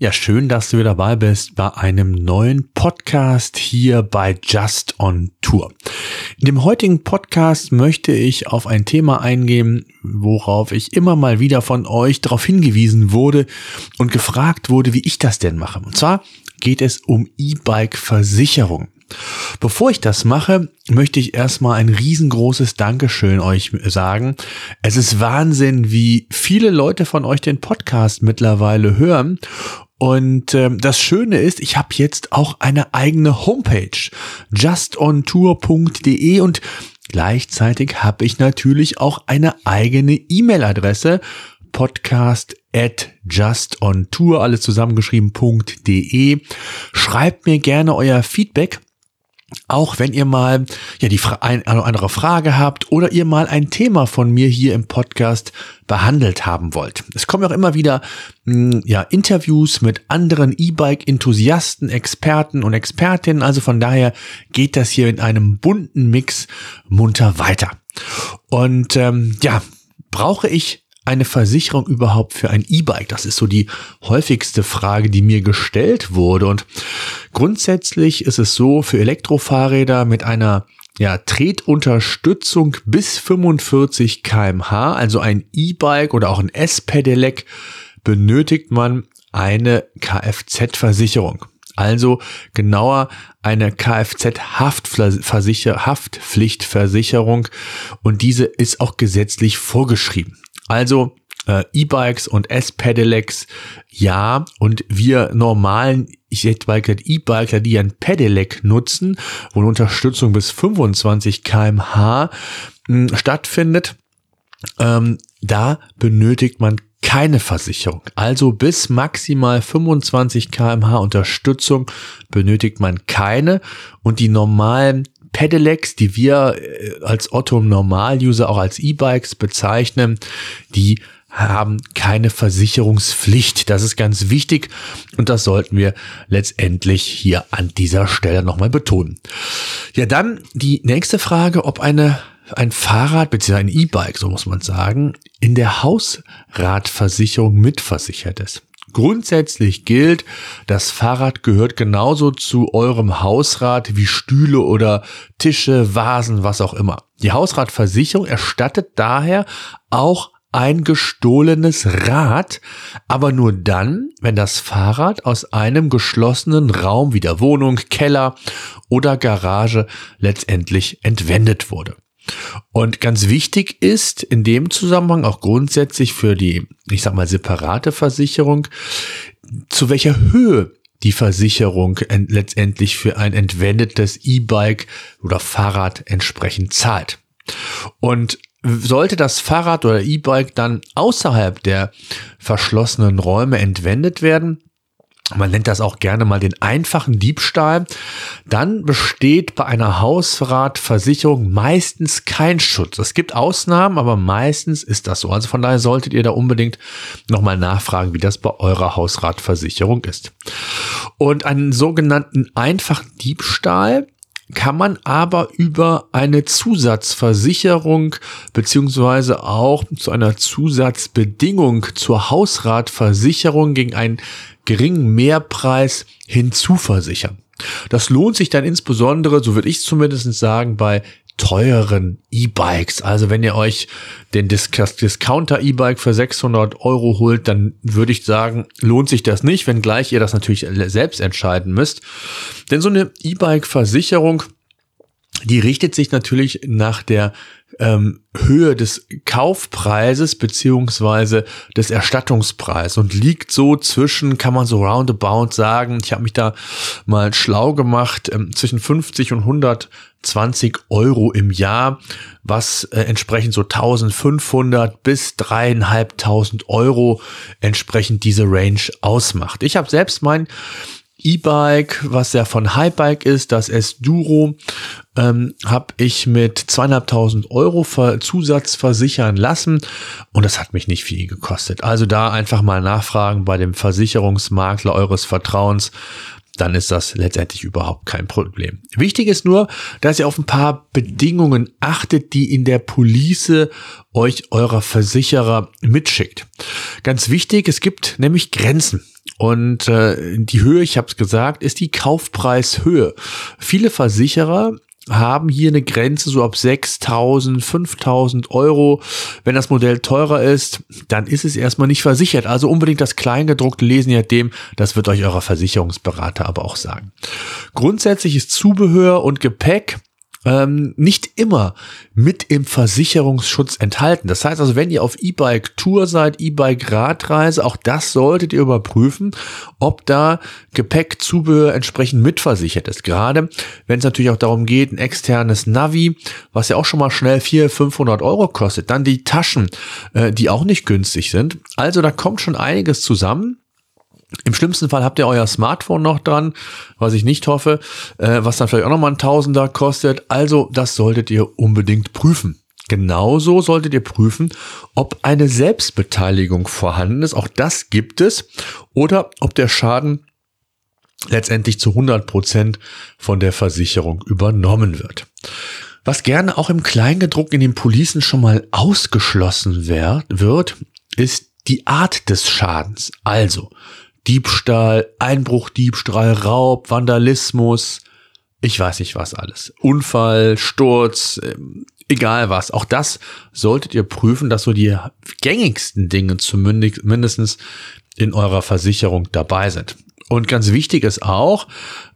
Ja, schön, dass du wieder dabei bist bei einem neuen Podcast hier bei Just on Tour. In dem heutigen Podcast möchte ich auf ein Thema eingehen, worauf ich immer mal wieder von euch darauf hingewiesen wurde und gefragt wurde, wie ich das denn mache. Und zwar geht es um E-Bike-Versicherung. Bevor ich das mache, möchte ich erstmal ein riesengroßes Dankeschön euch sagen. Es ist Wahnsinn, wie viele Leute von euch den Podcast mittlerweile hören und ähm, das Schöne ist, ich habe jetzt auch eine eigene Homepage, justontour.de und gleichzeitig habe ich natürlich auch eine eigene E-Mail-Adresse, podcast at justontour, alles zusammengeschrieben.de. Schreibt mir gerne euer Feedback auch wenn ihr mal ja die ein, eine andere Frage habt oder ihr mal ein Thema von mir hier im Podcast behandelt haben wollt. Es kommen auch immer wieder hm, ja Interviews mit anderen E-Bike-Enthusiasten, Experten und Expertinnen. Also von daher geht das hier in einem bunten Mix munter weiter. Und ähm, ja, brauche ich eine Versicherung überhaupt für ein E-Bike? Das ist so die häufigste Frage, die mir gestellt wurde. Und grundsätzlich ist es so, für Elektrofahrräder mit einer ja, Tretunterstützung bis 45 kmh, also ein E-Bike oder auch ein S-Pedelec, benötigt man eine Kfz-Versicherung. Also genauer eine Kfz-Haftpflichtversicherung und diese ist auch gesetzlich vorgeschrieben. Also äh, E-Bikes und S-Pedelecs, ja. Und wir normalen, ich hätte mal gesagt, E-Biker, die ein Pedelec nutzen, wo eine Unterstützung bis 25 kmh mh, stattfindet, ähm, da benötigt man keine Versicherung. Also bis maximal 25 kmh Unterstützung benötigt man keine und die normalen Pedelecs, die wir äh, als Otto Normal-User auch als E-Bikes bezeichnen, die haben keine Versicherungspflicht. Das ist ganz wichtig und das sollten wir letztendlich hier an dieser Stelle nochmal betonen. Ja, dann die nächste Frage, ob eine ein Fahrrad bzw. ein E-Bike, so muss man sagen, in der Hausratversicherung mitversichert ist. Grundsätzlich gilt, das Fahrrad gehört genauso zu eurem Hausrat wie Stühle oder Tische, Vasen, was auch immer. Die Hausratversicherung erstattet daher auch ein gestohlenes Rad, aber nur dann, wenn das Fahrrad aus einem geschlossenen Raum wie der Wohnung, Keller oder Garage letztendlich entwendet wurde. Und ganz wichtig ist in dem Zusammenhang auch grundsätzlich für die, ich sag mal, separate Versicherung, zu welcher Höhe die Versicherung letztendlich für ein entwendetes E-Bike oder Fahrrad entsprechend zahlt. Und sollte das Fahrrad oder E-Bike dann außerhalb der verschlossenen Räume entwendet werden, man nennt das auch gerne mal den einfachen Diebstahl, dann besteht bei einer Hausratversicherung meistens kein Schutz. Es gibt Ausnahmen, aber meistens ist das so. Also von daher solltet ihr da unbedingt nochmal nachfragen, wie das bei eurer Hausratversicherung ist. Und einen sogenannten einfachen Diebstahl kann man aber über eine Zusatzversicherung beziehungsweise auch zu einer Zusatzbedingung zur Hausratversicherung gegen einen geringen Mehrpreis hinzuversichern. Das lohnt sich dann insbesondere, so würde ich zumindest sagen, bei teuren E-Bikes. Also wenn ihr euch den Dis Discounter E-Bike für 600 Euro holt, dann würde ich sagen, lohnt sich das nicht, wenngleich ihr das natürlich selbst entscheiden müsst. Denn so eine E-Bike-Versicherung, die richtet sich natürlich nach der ähm, Höhe des Kaufpreises beziehungsweise des Erstattungspreises und liegt so zwischen, kann man so roundabout sagen, ich habe mich da mal schlau gemacht, ähm, zwischen 50 und 120 Euro im Jahr, was äh, entsprechend so 1500 bis dreieinhalbtausend Euro entsprechend diese Range ausmacht. Ich habe selbst mein E-Bike, was ja von Highbike ist, das S-Duro, ähm, habe ich mit zweieinhalbtausend Euro Zusatz versichern lassen und das hat mich nicht viel gekostet. Also da einfach mal nachfragen bei dem Versicherungsmakler eures Vertrauens, dann ist das letztendlich überhaupt kein Problem. Wichtig ist nur, dass ihr auf ein paar Bedingungen achtet, die in der Police euch eurer Versicherer mitschickt. Ganz wichtig, es gibt nämlich Grenzen. Und äh, die Höhe, ich habe es gesagt, ist die Kaufpreishöhe. Viele Versicherer haben hier eine Grenze so ab 6.000, 5.000 Euro. Wenn das Modell teurer ist, dann ist es erstmal nicht versichert. Also unbedingt das Kleingedruckte lesen, je nachdem, das wird euch eurer Versicherungsberater aber auch sagen. Grundsätzlich ist Zubehör und Gepäck ähm, nicht immer mit im Versicherungsschutz enthalten. Das heißt also, wenn ihr auf E-Bike Tour seid, E-Bike Radreise, auch das solltet ihr überprüfen, ob da Gepäck, Zubehör entsprechend mitversichert ist. Gerade wenn es natürlich auch darum geht, ein externes Navi, was ja auch schon mal schnell 400, 500 Euro kostet, dann die Taschen, äh, die auch nicht günstig sind. Also da kommt schon einiges zusammen. Im schlimmsten Fall habt ihr euer Smartphone noch dran, was ich nicht hoffe, äh, was dann vielleicht auch nochmal ein Tausender kostet. Also das solltet ihr unbedingt prüfen. Genauso solltet ihr prüfen, ob eine Selbstbeteiligung vorhanden ist. Auch das gibt es. Oder ob der Schaden letztendlich zu 100 Prozent von der Versicherung übernommen wird. Was gerne auch im Kleingedruck in den Policen schon mal ausgeschlossen wird, ist die Art des Schadens. Also, Diebstahl, Einbruch, Diebstahl, Raub, Vandalismus, ich weiß nicht was alles. Unfall, Sturz, ähm, egal was. Auch das solltet ihr prüfen, dass so die gängigsten Dinge zumindest in eurer Versicherung dabei sind. Und ganz wichtig ist auch,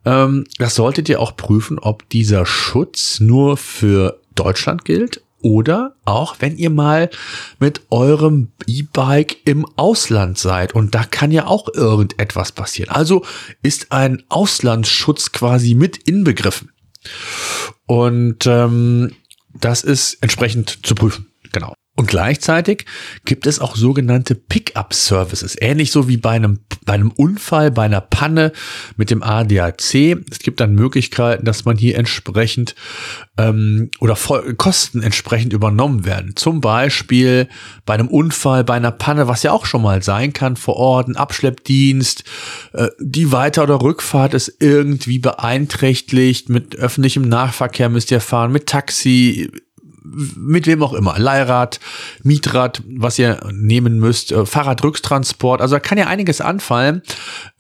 ähm, das solltet ihr auch prüfen, ob dieser Schutz nur für Deutschland gilt oder auch, wenn ihr mal mit eurem E-Bike im Ausland seid und da kann ja auch irgendetwas passieren. Also ist ein Auslandsschutz quasi mit inbegriffen. Und ähm, das ist entsprechend zu prüfen. Genau. Und gleichzeitig gibt es auch sogenannte Pickup-Services, ähnlich so wie bei einem, bei einem Unfall, bei einer Panne mit dem ADAC. Es gibt dann Möglichkeiten, dass man hier entsprechend ähm, oder Kosten entsprechend übernommen werden. Zum Beispiel bei einem Unfall, bei einer Panne, was ja auch schon mal sein kann vor Ort, ein Abschleppdienst, äh, die Weiter- oder Rückfahrt ist irgendwie beeinträchtigt, mit öffentlichem Nahverkehr müsst ihr fahren, mit Taxi, mit wem auch immer, Leihrad, Mietrad, was ihr nehmen müsst, äh, Fahrradrückstransport, also da kann ja einiges anfallen,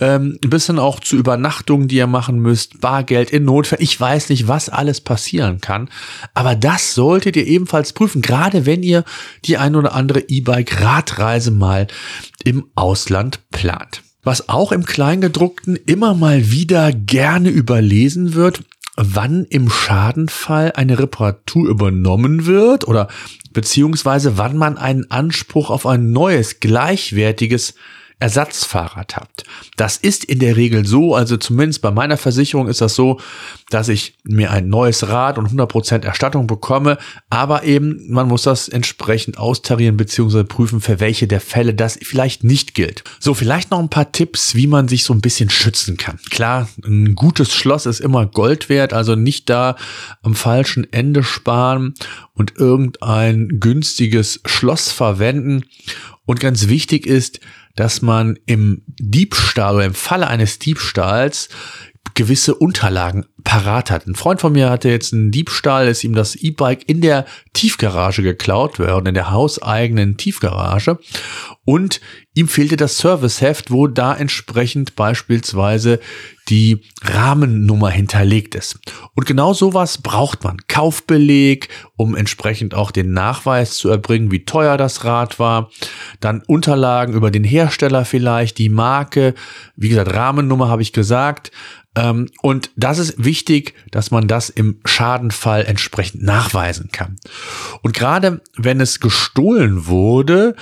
ähm, bis dann auch zu Übernachtungen, die ihr machen müsst, Bargeld in Notfall, ich weiß nicht, was alles passieren kann, aber das solltet ihr ebenfalls prüfen, gerade wenn ihr die ein oder andere E-Bike-Radreise mal im Ausland plant. Was auch im Kleingedruckten immer mal wieder gerne überlesen wird, wann im Schadenfall eine Reparatur übernommen wird oder beziehungsweise wann man einen Anspruch auf ein neues, gleichwertiges Ersatzfahrrad habt. Das ist in der Regel so, also zumindest bei meiner Versicherung ist das so, dass ich mir ein neues Rad und 100% Erstattung bekomme, aber eben man muss das entsprechend austarieren bzw. prüfen, für welche der Fälle das vielleicht nicht gilt. So, vielleicht noch ein paar Tipps, wie man sich so ein bisschen schützen kann. Klar, ein gutes Schloss ist immer Gold wert, also nicht da am falschen Ende sparen und irgendein günstiges Schloss verwenden. Und ganz wichtig ist, dass man im Diebstahl oder im Falle eines Diebstahls gewisse Unterlagen parat hat. Ein Freund von mir hatte jetzt einen Diebstahl, ist ihm das E-Bike in der Tiefgarage geklaut worden, in der hauseigenen Tiefgarage. Und ihm fehlte das Serviceheft, wo da entsprechend beispielsweise die Rahmennummer hinterlegt ist. Und genau sowas braucht man. Kaufbeleg, um entsprechend auch den Nachweis zu erbringen, wie teuer das Rad war. Dann Unterlagen über den Hersteller vielleicht, die Marke. Wie gesagt, Rahmennummer habe ich gesagt. Ähm, und das ist wichtig, dass man das im Schadenfall entsprechend nachweisen kann. Und gerade wenn es gestohlen wurde,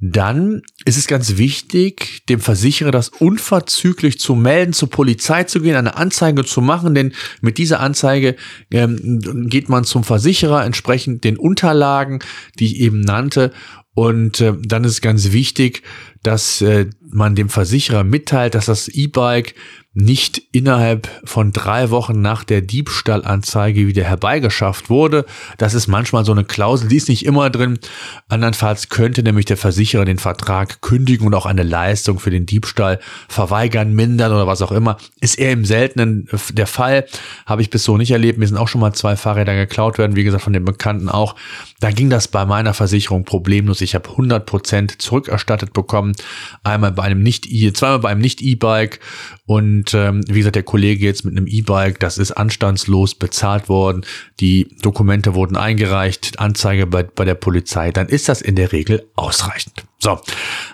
dann ist es ganz wichtig, dem Versicherer das unverzüglich zu melden, zur Polizei zu gehen, eine Anzeige zu machen, denn mit dieser Anzeige ähm, geht man zum Versicherer entsprechend den Unterlagen, die ich eben nannte, und äh, dann ist es ganz wichtig, dass äh, man dem Versicherer mitteilt, dass das E-Bike nicht innerhalb von drei Wochen nach der Diebstahlanzeige wieder herbeigeschafft wurde. Das ist manchmal so eine Klausel, die ist nicht immer drin. Andernfalls könnte nämlich der Versicherer den Vertrag kündigen und auch eine Leistung für den Diebstahl verweigern, mindern oder was auch immer. Ist eher im Seltenen der Fall. Habe ich bis so nicht erlebt. Mir sind auch schon mal zwei Fahrräder geklaut werden, wie gesagt, von den Bekannten auch. Da ging das bei meiner Versicherung problemlos. Ich habe 100 Prozent zurückerstattet bekommen bekommen. Einmal bei einem nicht e zweimal bei einem nicht E-Bike und ähm, wie gesagt, der Kollege jetzt mit einem E-Bike, das ist anstandslos bezahlt worden. Die Dokumente wurden eingereicht, Anzeige bei, bei der Polizei. Dann ist das in der Regel ausreichend. So,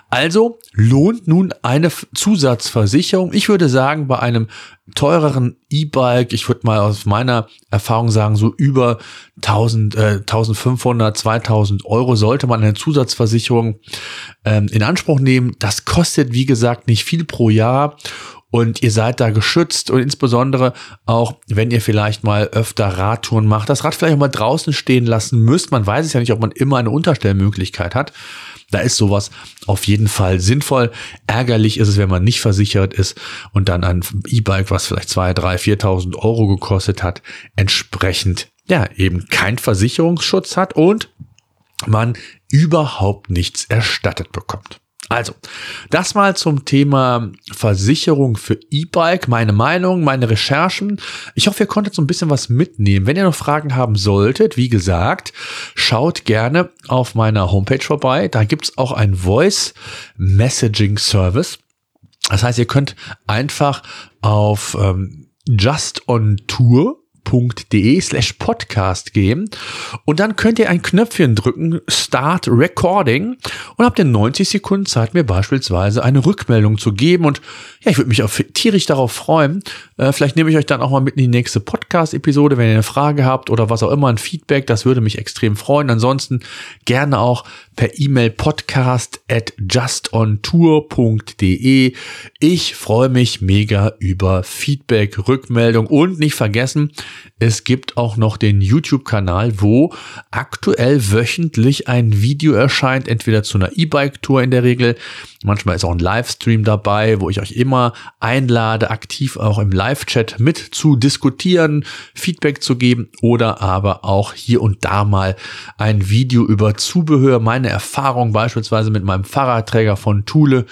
also lohnt nun eine Zusatzversicherung. Ich würde sagen, bei einem teureren E-Bike, ich würde mal aus meiner Erfahrung sagen, so über 1000, äh, 1500, 2000 Euro sollte man eine Zusatzversicherung ähm, in Anspruch nehmen. Das kostet, wie gesagt, nicht viel pro Jahr und ihr seid da geschützt und insbesondere auch, wenn ihr vielleicht mal öfter Radtouren macht, das Rad vielleicht auch mal draußen stehen lassen müsst. Man weiß es ja nicht, ob man immer eine Unterstellmöglichkeit hat. Da ist sowas auf jeden Fall sinnvoll. Ärgerlich ist es, wenn man nicht versichert ist und dann ein E-Bike, was vielleicht zwei, drei, 4.000 Euro gekostet hat, entsprechend ja eben kein Versicherungsschutz hat und man überhaupt nichts erstattet bekommt. Also, das mal zum Thema Versicherung für E-Bike, meine Meinung, meine Recherchen. Ich hoffe, ihr konntet so ein bisschen was mitnehmen. Wenn ihr noch Fragen haben solltet, wie gesagt, schaut gerne auf meiner Homepage vorbei. Da gibt's auch ein Voice Messaging Service. Das heißt, ihr könnt einfach auf ähm, Just on Tour www.de slash podcast gehen und dann könnt ihr ein Knöpfchen drücken, Start Recording und habt ihr 90 Sekunden Zeit, mir beispielsweise eine Rückmeldung zu geben und ja, ich würde mich auch tierisch darauf freuen. Äh, vielleicht nehme ich euch dann auch mal mit in die nächste Podcast-Episode, wenn ihr eine Frage habt oder was auch immer, ein Feedback, das würde mich extrem freuen. Ansonsten gerne auch per E-Mail podcast at justontour.de. Ich freue mich mega über Feedback, Rückmeldung und nicht vergessen, es gibt auch noch den YouTube-Kanal, wo aktuell wöchentlich ein Video erscheint, entweder zu einer E-Bike-Tour in der Regel. Manchmal ist auch ein Livestream dabei, wo ich euch immer einlade, aktiv auch im Live-Chat mit zu diskutieren, Feedback zu geben oder aber auch hier und da mal ein Video über Zubehör, meine Erfahrung beispielsweise mit meinem Fahrradträger von Thule.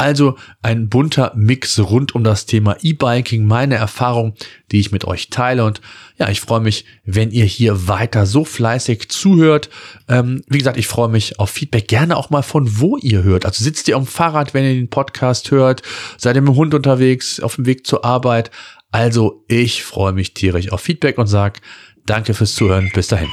Also ein bunter Mix rund um das Thema E-Biking, meine Erfahrung, die ich mit euch teile. Und ja, ich freue mich, wenn ihr hier weiter so fleißig zuhört. Ähm, wie gesagt, ich freue mich auf Feedback. Gerne auch mal von wo ihr hört. Also sitzt ihr am Fahrrad, wenn ihr den Podcast hört? Seid ihr mit dem Hund unterwegs, auf dem Weg zur Arbeit? Also ich freue mich tierisch auf Feedback und sag danke fürs Zuhören. Bis dahin.